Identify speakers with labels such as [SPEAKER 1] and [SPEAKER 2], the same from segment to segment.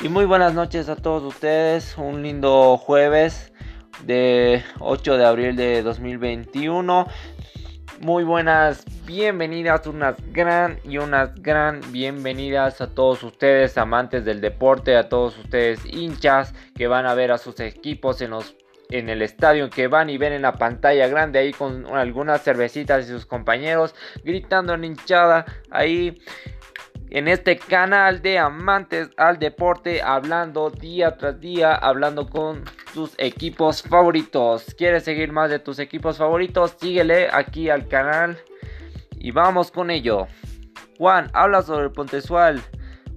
[SPEAKER 1] Y muy buenas noches a todos ustedes. Un lindo jueves de 8 de abril de 2021. Muy buenas bienvenidas, unas gran y unas gran bienvenidas a todos ustedes amantes del deporte, a todos ustedes hinchas que van a ver a sus equipos en los en el estadio que van y ven en la pantalla grande ahí con algunas cervecitas y sus compañeros gritando en hinchada ahí en este canal de amantes al deporte hablando día tras día hablando con tus equipos favoritos quieres seguir más de tus equipos favoritos síguele aquí al canal y vamos con ello Juan habla sobre el Pontesual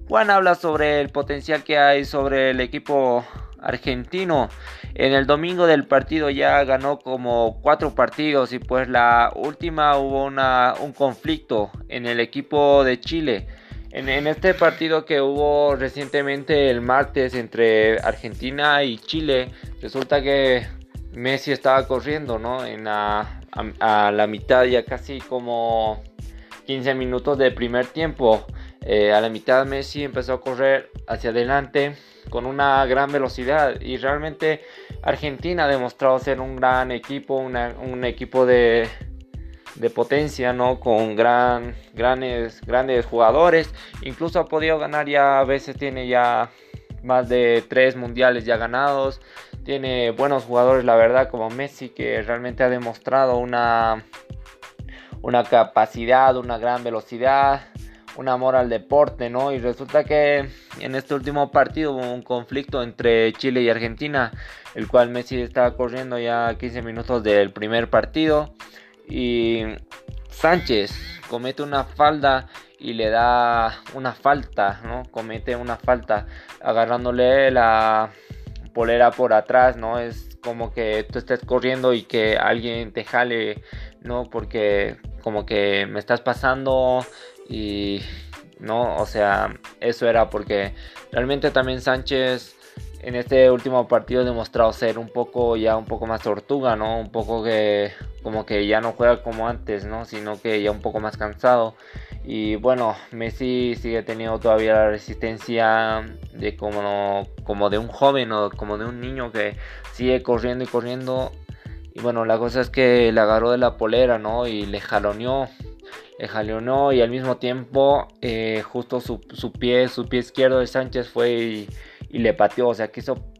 [SPEAKER 1] Juan habla sobre el potencial que hay sobre el equipo argentino. En el domingo del partido ya ganó como cuatro partidos y pues la última hubo una, un conflicto en el equipo de Chile. En, este partido que hubo recientemente el martes entre Argentina y Chile, resulta que Messi estaba corriendo, ¿no? En la, a, la mitad ya casi como 15 minutos del primer tiempo. Eh, a la mitad Messi empezó a correr hacia adelante con una gran velocidad y realmente Argentina ha demostrado ser un gran equipo, un equipo de, potencia, ¿no? Con gran, grandes, grandes jugadores. Incluso ha podido ganar ya, a veces tiene ya más de tres mundiales ya ganados. Tiene buenos jugadores, la verdad, como Messi, que realmente ha demostrado una, una capacidad, una gran velocidad un amor al deporte, ¿no? Y resulta que en este último partido hubo un conflicto entre Chile y Argentina, el cual Messi estaba corriendo ya 15 minutos del primer partido y Sánchez comete una falda y le da una falta, ¿no? Comete una falta agarrándole la polera por atrás, ¿no? Es como que tú estés corriendo y que alguien te jale, ¿no? Porque como que me estás pasando y no, o sea, eso era porque realmente también Sánchez en este último partido ha demostrado ser un poco ya un poco más tortuga, ¿no? Un poco que como que ya no juega como antes, ¿no? Sino que ya un poco más cansado. Y bueno, Messi sigue teniendo todavía la resistencia de como, como de un joven o como de un niño que sigue corriendo y corriendo. Y bueno, la cosa es que le agarró de la polera, ¿no? Y le jaloneó jaleonó y al mismo tiempo eh, justo su, pie, su pie izquierdo de Sánchez fue le pateó, o sea, quiso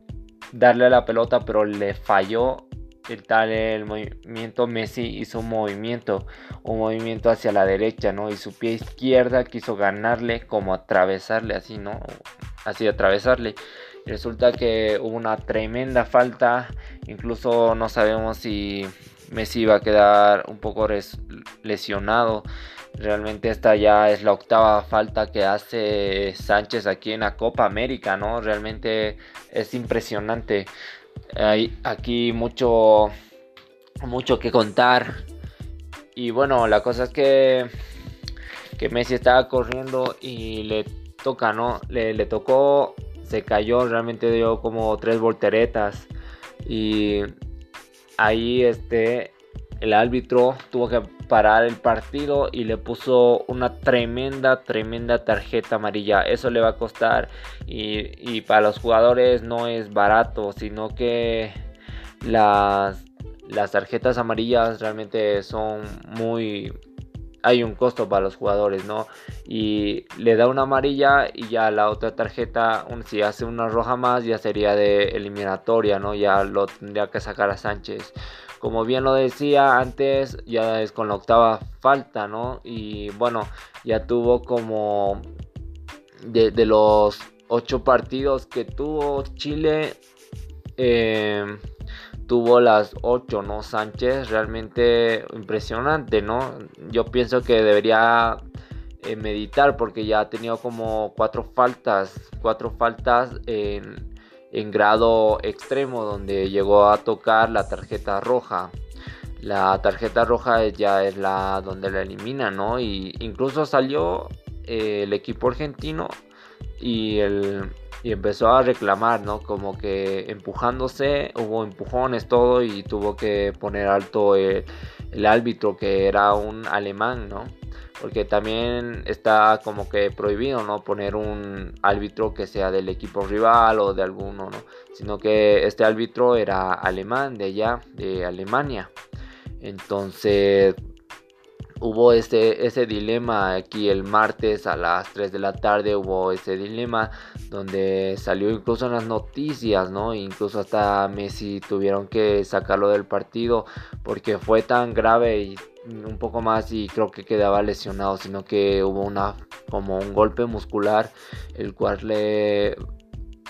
[SPEAKER 1] darle a la pelota pero le falló el tal el movimiento Messi hizo un movimiento, un movimiento hacia la derecha, ¿no? Y su pie izquierda quiso ganarle como atravesarle así, ¿no? Así atravesarle. Y resulta que hubo una tremenda falta, incluso no sabemos si Messi va a quedar un poco lesionado. Realmente esta ya es la octava falta que hace Sánchez aquí en la Copa América, ¿no? Realmente es impresionante. Hay aquí mucho, mucho que contar. Y bueno, la cosa es que, que Messi estaba corriendo y le toca, ¿no? Le, le tocó, se cayó, realmente dio como tres volteretas. Y ahí este el árbitro tuvo que parar el partido y le puso una tremenda, tremenda tarjeta amarilla. Eso le va a costar y, para los jugadores no es barato, sino que las, las tarjetas amarillas realmente son muy... Hay un costo para los jugadores, ¿no? Y le da una amarilla y ya la otra tarjeta, si hace una roja más, ya sería de eliminatoria, ¿no? Ya lo tendría que sacar a Sánchez como bien lo decía antes, ya es con la octava falta, ¿no? Y bueno, ya tuvo como de, los ocho partidos que tuvo Chile, em, tuvo las ocho, ¿no? Sánchez, realmente impresionante, ¿no? Yo pienso que debería eh, meditar porque ya ha tenido como cuatro faltas, cuatro faltas en en grado extremo donde llegó a tocar la tarjeta roja. La tarjeta roja ya es la donde la elimina, ¿no? Y incluso salió eh, el equipo argentino y el, y empezó a reclamar, ¿no? Como que empujándose, hubo empujones, todo y tuvo que poner alto el, el árbitro que era un alemán, ¿no? Porque también está como que prohibido, ¿no? Poner un árbitro que sea del equipo rival o de alguno, ¿no? Sino que este árbitro era alemán, de allá, de Alemania. Entonces, hubo ese, ese dilema aquí el martes a las 3 de la tarde hubo ese dilema donde salió incluso en las noticias, ¿no? Incluso hasta Messi tuvieron que sacarlo del partido porque fue tan grave y un poco más y creo que quedaba lesionado, sino que hubo una como un golpe muscular el cual le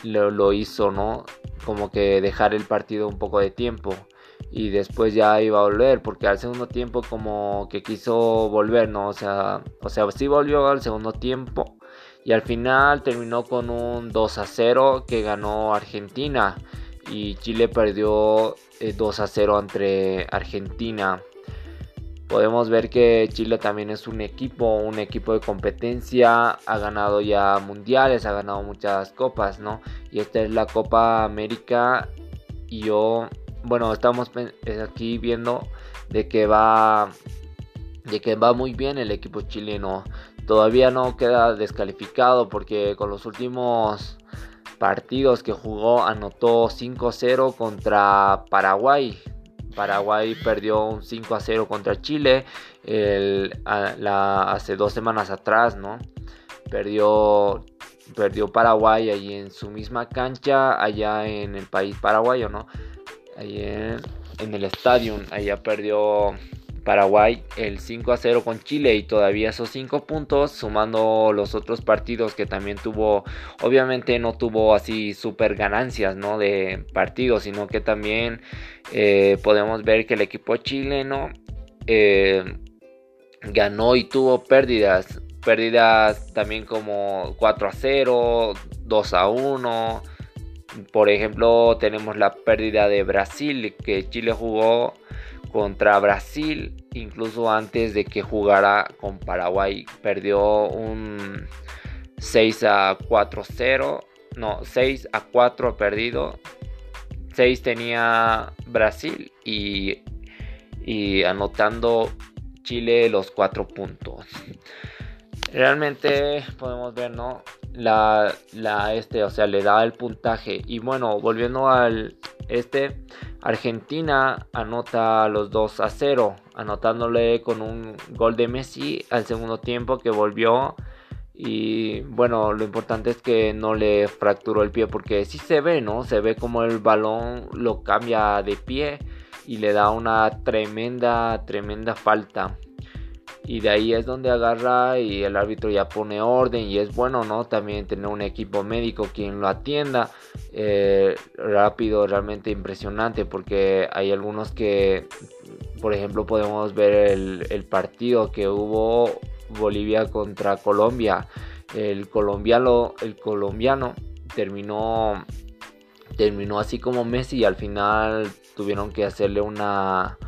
[SPEAKER 1] lo hizo, ¿no? Como que dejar el partido un poco de tiempo y después ya iba a volver porque al segundo tiempo como que quiso volver, ¿no? O sea, o sea, sí volvió al segundo tiempo y al final terminó con un 2 a 0 que ganó Argentina y Chile perdió 2 eh, a 0 entre Argentina. Podemos ver que Chile también es un equipo, un equipo de competencia, ha ganado ya mundiales, ha ganado muchas copas, ¿no? Y esta es la Copa América y yo bueno, estamos aquí viendo de que va de que va muy bien el equipo chileno. Todavía no queda descalificado porque con los últimos partidos que jugó anotó 5-0 contra Paraguay. Paraguay perdió un 5-0 contra Chile hace dos semanas atrás, ¿no? Perdió, perdió Paraguay allí en su misma cancha, allá en el país paraguayo, ¿no? Ayer en el estadio, allá perdió Paraguay el 5 a 0 con Chile y todavía esos 5 puntos sumando los otros partidos que también tuvo obviamente no tuvo así super ganancias no de partidos sino que también eh, podemos ver que el equipo chileno eh, ganó y tuvo pérdidas pérdidas también como 4 a 0 2 a 1 por ejemplo, tenemos la pérdida de Brasil, que Chile jugó contra Brasil, incluso antes de que jugara con Paraguay. Perdió un 6 a 4-0, no, 6 a 4 perdido. 6 tenía Brasil y, y anotando Chile los 4 puntos. Realmente podemos ver, ¿no? la, la este, o sea, le da el puntaje. Y bueno, volviendo al este, Argentina anota los 2 a 0, anotándole con un gol de Messi al segundo tiempo que volvió. Y bueno, lo importante es que no le fracturó el pie porque sí se ve, ¿no? Se ve como el balón lo cambia de pie y le da una tremenda, tremenda falta y de ahí es donde agarra y el árbitro ya pone orden y es bueno no también tener un equipo médico quien lo atienda eh, rápido realmente impresionante porque hay algunos que por ejemplo podemos ver el, partido que hubo Bolivia contra Colombia. El colombiano el colombiano terminó terminó así como Messi y al final tuvieron que hacerle una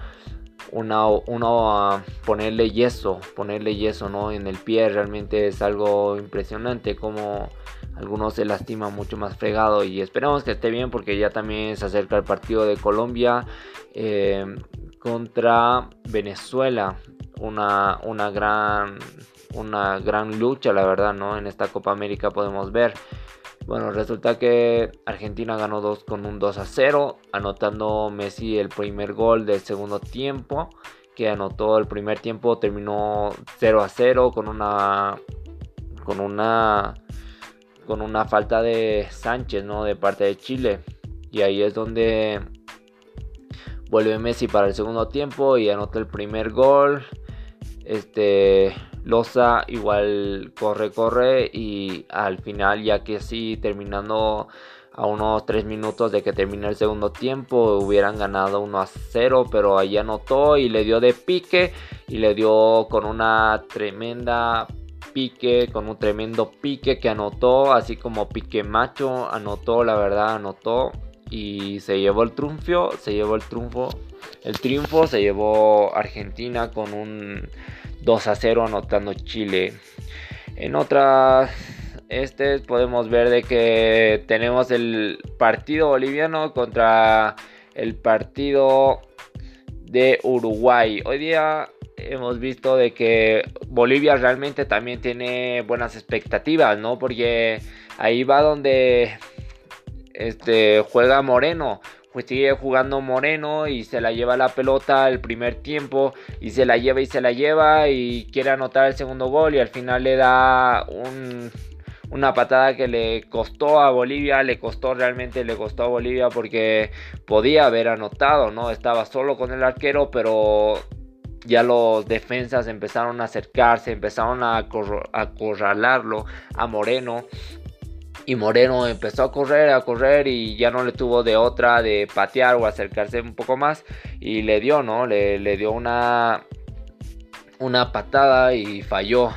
[SPEAKER 1] una, una ponerle yeso, ponerle yeso ¿no? en el pie realmente es algo impresionante como algunos se lastiman mucho más fregado y esperamos que esté bien porque ya también se acerca el partido de Colombia eh, contra Venezuela. Una, una gran una gran lucha la verdad no en esta Copa América podemos ver bueno, resulta que Argentina ganó 2 con un 2 a 0, anotando Messi el primer gol del segundo tiempo, que anotó el primer tiempo, terminó 0 a 0 con una con una con una falta de Sánchez, ¿no? de parte de Chile. Y ahí es donde vuelve Messi para el segundo tiempo y anota el primer gol. Este Loza igual corre, corre y al final ya que sí terminando a unos 3 minutos de que termine el segundo tiempo hubieran ganado 1 a 0 pero ahí anotó y le dio de pique y le dio con una tremenda pique con un tremendo pique que anotó así como pique macho anotó la verdad anotó y se llevó el triunfo se llevó el triunfo el triunfo se llevó Argentina con un 2 a 0 anotando Chile. En otras este podemos ver de que tenemos el partido boliviano contra el partido de Uruguay. Hoy día hemos visto de que Bolivia realmente también tiene buenas expectativas, ¿no? Porque ahí va donde este juega Moreno pues sigue jugando Moreno y se la lleva la pelota el primer tiempo y se la lleva y se la lleva y quiere anotar el segundo gol y al final le da una patada que le costó a Bolivia, le costó realmente, le costó a Bolivia porque podía haber anotado, ¿no? Estaba solo con el arquero, pero ya los defensas empezaron a acercarse, empezaron a acorralarlo a Moreno y Moreno empezó a correr, a correr y ya no le tuvo de otra de patear o acercarse un poco más. Y le dio, ¿no? Le, dio una, una patada y falló.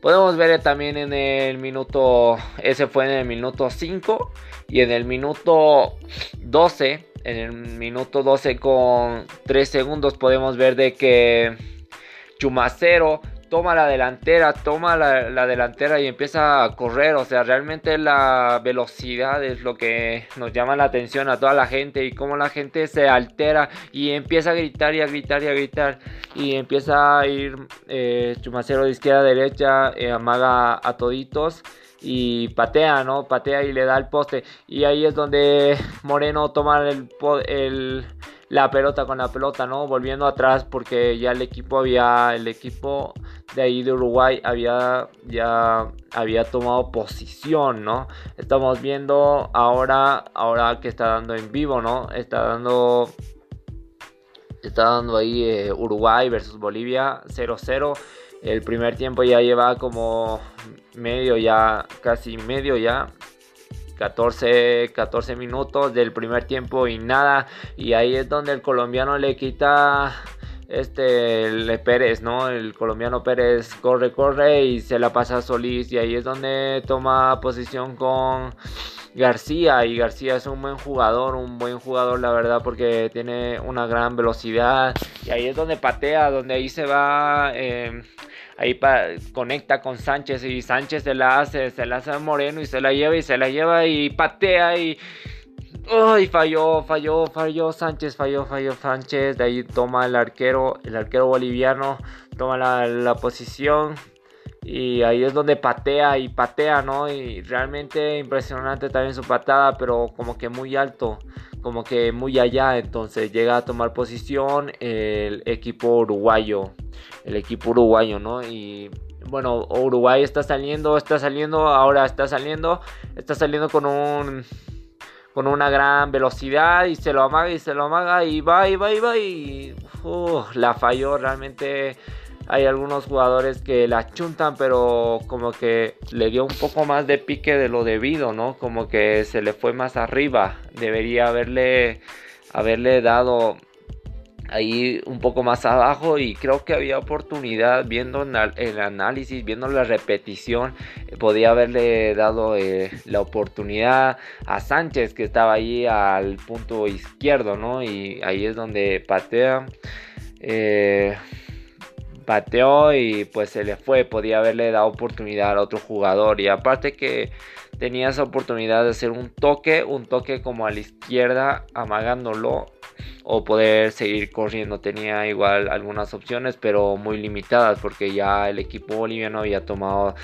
[SPEAKER 1] Podemos ver también en el minuto, ese fue en el minuto 5 y en el minuto 12, en el minuto 12 con 3 segundos podemos ver de que Chumacero toma la delantera, toma la, delantera y empieza a correr. O sea, realmente la velocidad es lo que nos llama la atención a toda la gente y cómo la gente se altera y empieza a gritar y a gritar y a gritar. Y empieza a ir eh, Chumacero de izquierda a derecha, eh, amaga a toditos y patea, ¿no? Patea y le da el poste. Y ahí es donde Moreno toma el, el la pelota con la pelota, ¿no? Volviendo atrás porque ya el equipo había, el equipo de ahí de Uruguay había ya había tomado posición, ¿no? Estamos viendo ahora, ahora que está dando en vivo, ¿no? Está dando, está dando ahí eh, Uruguay versus Bolivia 0-0. El primer tiempo ya lleva como medio ya, casi medio ya. 14, 14 minutos del primer tiempo y nada. Y ahí es donde el colombiano le quita este le Pérez, ¿no? El colombiano Pérez corre, corre y se la pasa a Solís. Y ahí es donde toma posición con García. Y García es un buen jugador, un buen jugador, la verdad, porque tiene una gran velocidad. Y ahí es donde patea, donde ahí se va. Eh, ahí conecta con Sánchez y Sánchez se la hace, se la hace a Moreno y se la lleva y se la lleva y patea y... ¡Ay! falló, falló, falló Sánchez, falló, falló Sánchez. De ahí toma el arquero, el arquero boliviano, toma la, la posición. Y ahí es donde patea y patea, ¿no? Y realmente impresionante también su patada, pero como que muy alto, como que muy allá. Entonces llega a tomar posición el equipo uruguayo el equipo uruguayo, ¿no? Y bueno, Uruguay está saliendo, está saliendo, ahora está saliendo, está saliendo con un con una gran velocidad y se lo amaga y se lo amaga y va y va y va y la falló realmente hay algunos jugadores que la chuntan pero como que le dio un poco más de pique de lo debido no como que se le fue más arriba debería haberle haberle dado ahí un poco más abajo y creo que había oportunidad viendo el análisis, viendo la repetición, podía haberle dado eh, la oportunidad a Sánchez que estaba ahí al punto izquierdo, ¿no? Y ahí es donde patea. Eh, pateó y pues se le fue, podía haberle dado oportunidad al otro jugador y aparte que tenía esa oportunidad de hacer un toque, un toque como a la izquierda amagándolo o poder seguir corriendo. Tenía igual algunas opciones, pero muy limitadas porque ya el equipo boliviano había tomado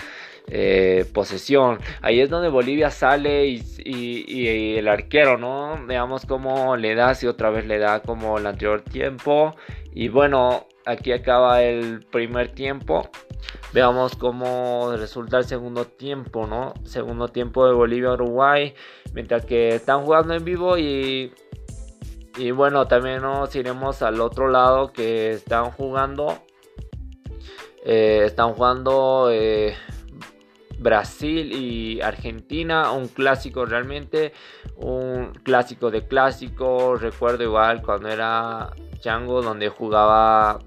[SPEAKER 1] eh, posesión. Ahí es donde Bolivia sale y, el arquero, ¿no? Veamos cómo le da, si otra vez le da como el anterior tiempo. Y bueno, aquí acaba el primer tiempo. Veamos cómo resulta el segundo tiempo, ¿no? Segundo tiempo de Bolivia-Uruguay. Mientras que están jugando en vivo y y bueno, también nos iremos al otro lado que están jugando. Eh, están jugando eh, Brasil y Argentina. Un clásico realmente. Un clásico de clásico. Recuerdo igual cuando era Chango donde jugaba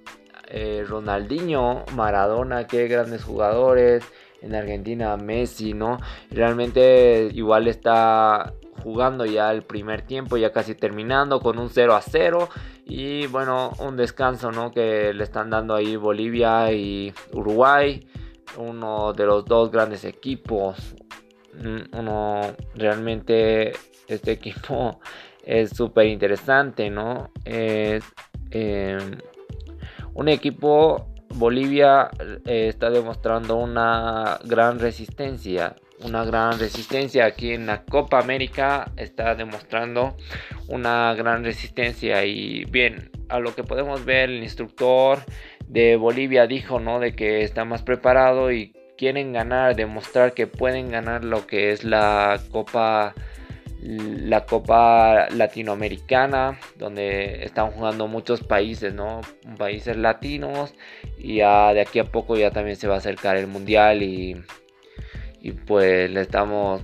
[SPEAKER 1] eh, Ronaldinho, Maradona, qué grandes jugadores. En Argentina Messi, ¿no? Realmente igual está jugando ya el primer tiempo, ya casi terminando con un 0 a 0. Y bueno, un descanso ¿no? que le están dando ahí Bolivia y Uruguay. Uno de los dos grandes equipos. mm, uno realmente este equipo es súper interesante, ¿no? Es em, un equipo, Bolivia eh, está demostrando una gran resistencia, una gran resistencia aquí en la Copa América, está demostrando una gran resistencia y bien, a lo que podemos ver el instructor de Bolivia dijo, ¿no? De que está más preparado y quieren ganar, demostrar que pueden ganar lo que es la Copa la Copa Latinoamericana, donde están jugando muchos países, ¿no? Países latinos y ya de aquí a poco ya también se va a acercar el Mundial y, y pues le estamos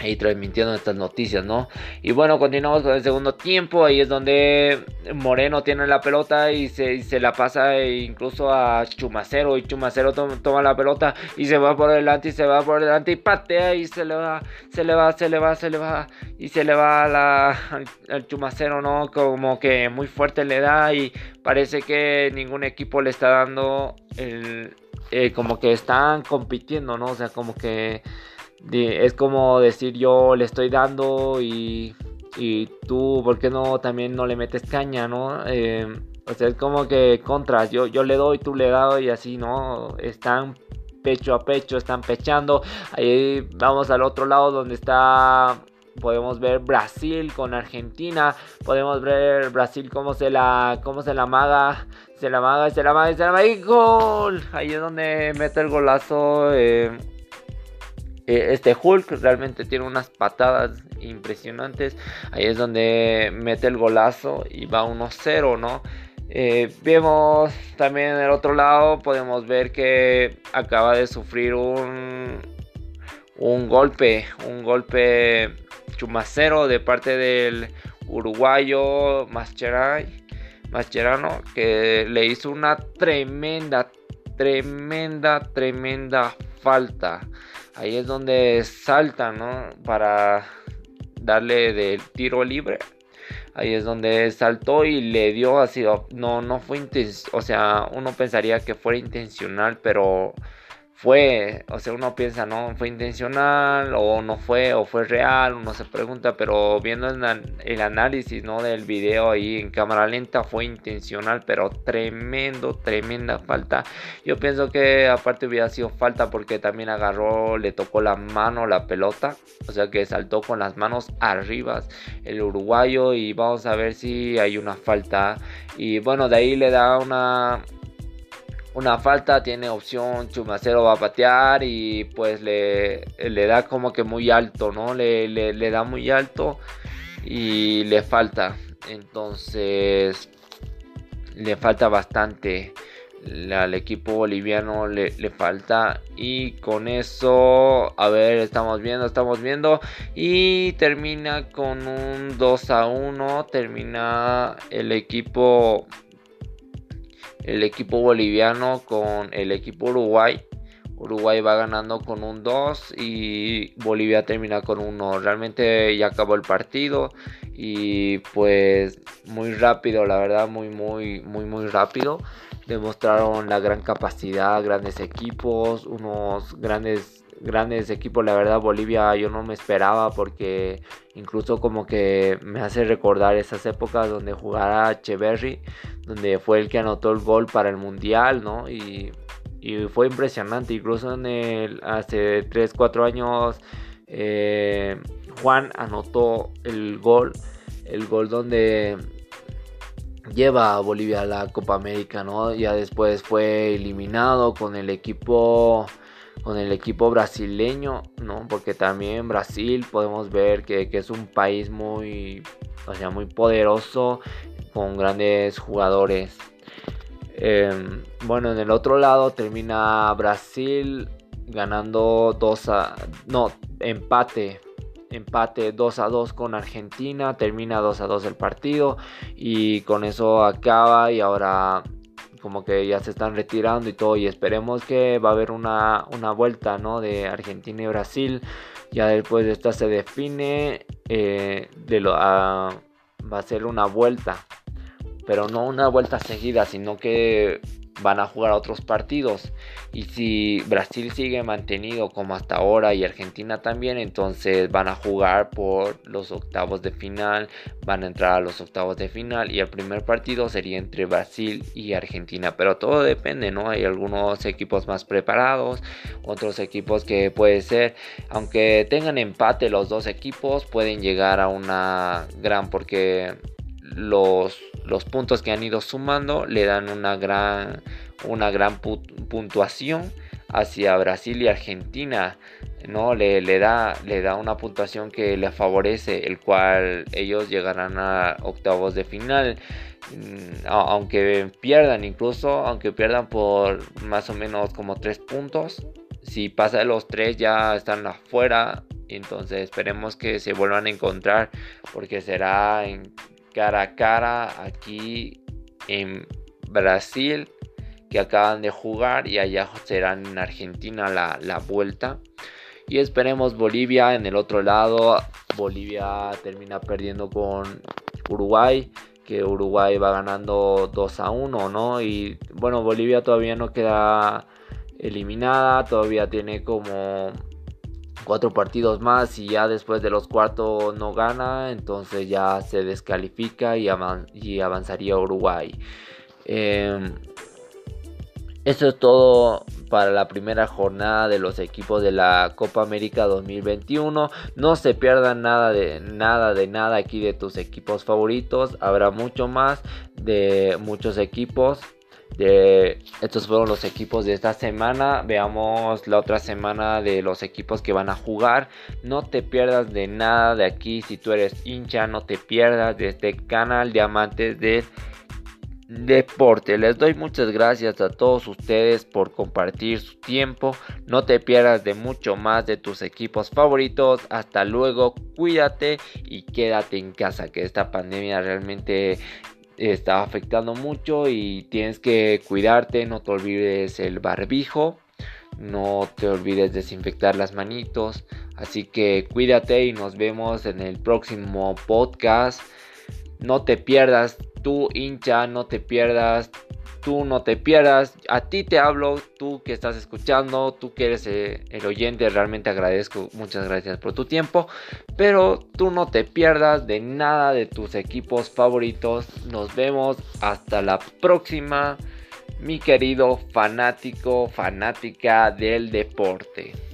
[SPEAKER 1] ahí transmitiendo estas noticias, ¿no? Y bueno, continuamos con el segundo tiempo. Ahí es donde Moreno tiene la pelota y se, se la pasa incluso a Chumacero. Y Chumacero toma la pelota y se va por delante y se va por delante y patea y se le va, se le va, se le va, se le va. Y se le va a la, al, Chumacero, ¿no? Como que muy fuerte le da y parece que ningún equipo le está dando el... Eh, como que están compitiendo, ¿no? O sea, como que es como decir yo le estoy dando y, y tú, ¿por qué no también no le metes caña, no? Eh, o sea, es como que contras, yo, yo le doy, tú le das y así, ¿no? Están pecho a pecho, están pechando. Ahí vamos al otro lado donde está podemos ver Brasil con Argentina, podemos ver Brasil cómo se la cómo se la maga, se la maga, se la maga, se la maga gol. Ahí es donde mete el golazo eh, este Hulk realmente tiene unas patadas impresionantes. Ahí es donde mete el golazo y va 1-0, ¿no? Eh, vemos también en el otro lado, podemos ver que acaba de sufrir un, un golpe, un golpe chumacero de parte del uruguayo Mascherano, que le hizo una tremenda, tremenda, tremenda falta ahí es donde salta, ¿no? Para darle del tiro libre. Ahí es donde saltó y le dio así. No, no fue intencional. O sea, uno pensaría que fuera intencional, pero fue, o sea, uno piensa, no, fue intencional o no fue, o fue real, uno se pregunta, pero viendo el, análisis, ¿no? Del video ahí en cámara lenta fue intencional, pero tremendo, tremenda falta. Yo pienso que aparte hubiera sido falta porque también agarró, le tocó la mano la pelota, o sea que saltó con las manos arriba el uruguayo y vamos a ver si hay una falta. Y bueno, de ahí le da una una falta, tiene opción, Chumacero va a patear y pues le, le da como que muy alto, ¿no? Le, le, da muy alto y le falta. Entonces le falta bastante. Al equipo boliviano le, le, falta. Y con eso, a ver, estamos viendo, estamos viendo. Y termina con un 2 a 1. Termina el equipo el equipo boliviano con el equipo Uruguay. Uruguay va ganando con un 2 y Bolivia termina con 1. Realmente ya acabó el partido y pues muy rápido, la verdad, muy, muy, muy, muy rápido. Demostraron la gran capacidad, grandes equipos, unos grandes grandes equipos. La verdad, Bolivia yo no me esperaba porque incluso como que me hace recordar esas épocas donde jugara Echeverry, donde fue el que anotó el gol para el Mundial, ¿no? Y, fue impresionante. Incluso en el, hace 3, 4 años eh, Juan anotó el gol, el gol donde lleva a Bolivia a la Copa América, ¿no? Ya después fue eliminado con el equipo con el equipo brasileño, ¿no? Porque también Brasil podemos ver que, es un país muy, o sea, muy poderoso, con grandes jugadores. Em, bueno, en el otro lado termina Brasil ganando 2 a... No, empate. Empate 2 a 2 con Argentina. Termina 2 a 2 el partido. Y con eso acaba. Y ahora como que ya se están retirando y todo y esperemos que va a haber una, vuelta ¿no? de Argentina y Brasil ya después de esta se define eh, de lo, va a ser una vuelta pero no una vuelta seguida sino que van a jugar otros partidos. Y si Brasil sigue mantenido como hasta ahora y Argentina también, entonces van a jugar por los octavos de final, van a entrar a los octavos de final y el primer partido sería entre Brasil y Argentina. Pero todo depende, ¿no? Hay algunos equipos más preparados, otros equipos que puede ser, aunque tengan empate los dos equipos, pueden llegar a una gran porque los, los puntos que han ido sumando le dan una gran, una gran puntuación hacia Brasil y Argentina. ¿no? Le, le, da, le da una puntuación que le favorece, el cual ellos llegarán a octavos de final. Mm, aunque pierdan, incluso aunque pierdan por más o menos como 3 puntos, si pasa de los 3 ya están afuera. Entonces esperemos que se vuelvan a encontrar porque será en cara a cara aquí en Brasil que acaban de jugar y allá serán en Argentina la, la vuelta. Y esperemos Bolivia en el otro lado. Bolivia termina perdiendo con Uruguay. Que Uruguay va ganando 2 a 1, ¿no? Y bueno, Bolivia todavía no queda eliminada. Todavía tiene como cuatro partidos más y ya después de los cuartos no gana, entonces ya se descalifica y, y avanzaría Uruguay. Eh, eso es todo para la primera jornada de los equipos de la Copa América 2021. No se pierdan nada de nada de nada aquí de tus equipos favoritos. Habrá mucho más de muchos equipos de estos fueron los equipos de esta semana. Veamos la otra semana de los equipos que van a jugar. No te pierdas de nada de aquí. Si tú eres hincha, no te pierdas de este canal de amantes de deporte. Les doy muchas gracias a todos ustedes por compartir su tiempo. No te pierdas de mucho más de tus equipos favoritos. Hasta luego, cuídate y quédate en casa. Que esta pandemia realmente está afectando mucho y tienes que cuidarte, no te olvides el barbijo, no te olvides desinfectar las manitos, así que cuídate y nos vemos en el próximo podcast. No te pierdas, tú hincha, no te pierdas tú no te pierdas. A ti te hablo, tú que estás escuchando, tú que eres eh, el oyente, realmente agradezco. Muchas gracias por tu tiempo. Pero tú no te pierdas de nada de tus equipos favoritos. Nos vemos hasta la próxima, mi querido fanático, fanática del deporte.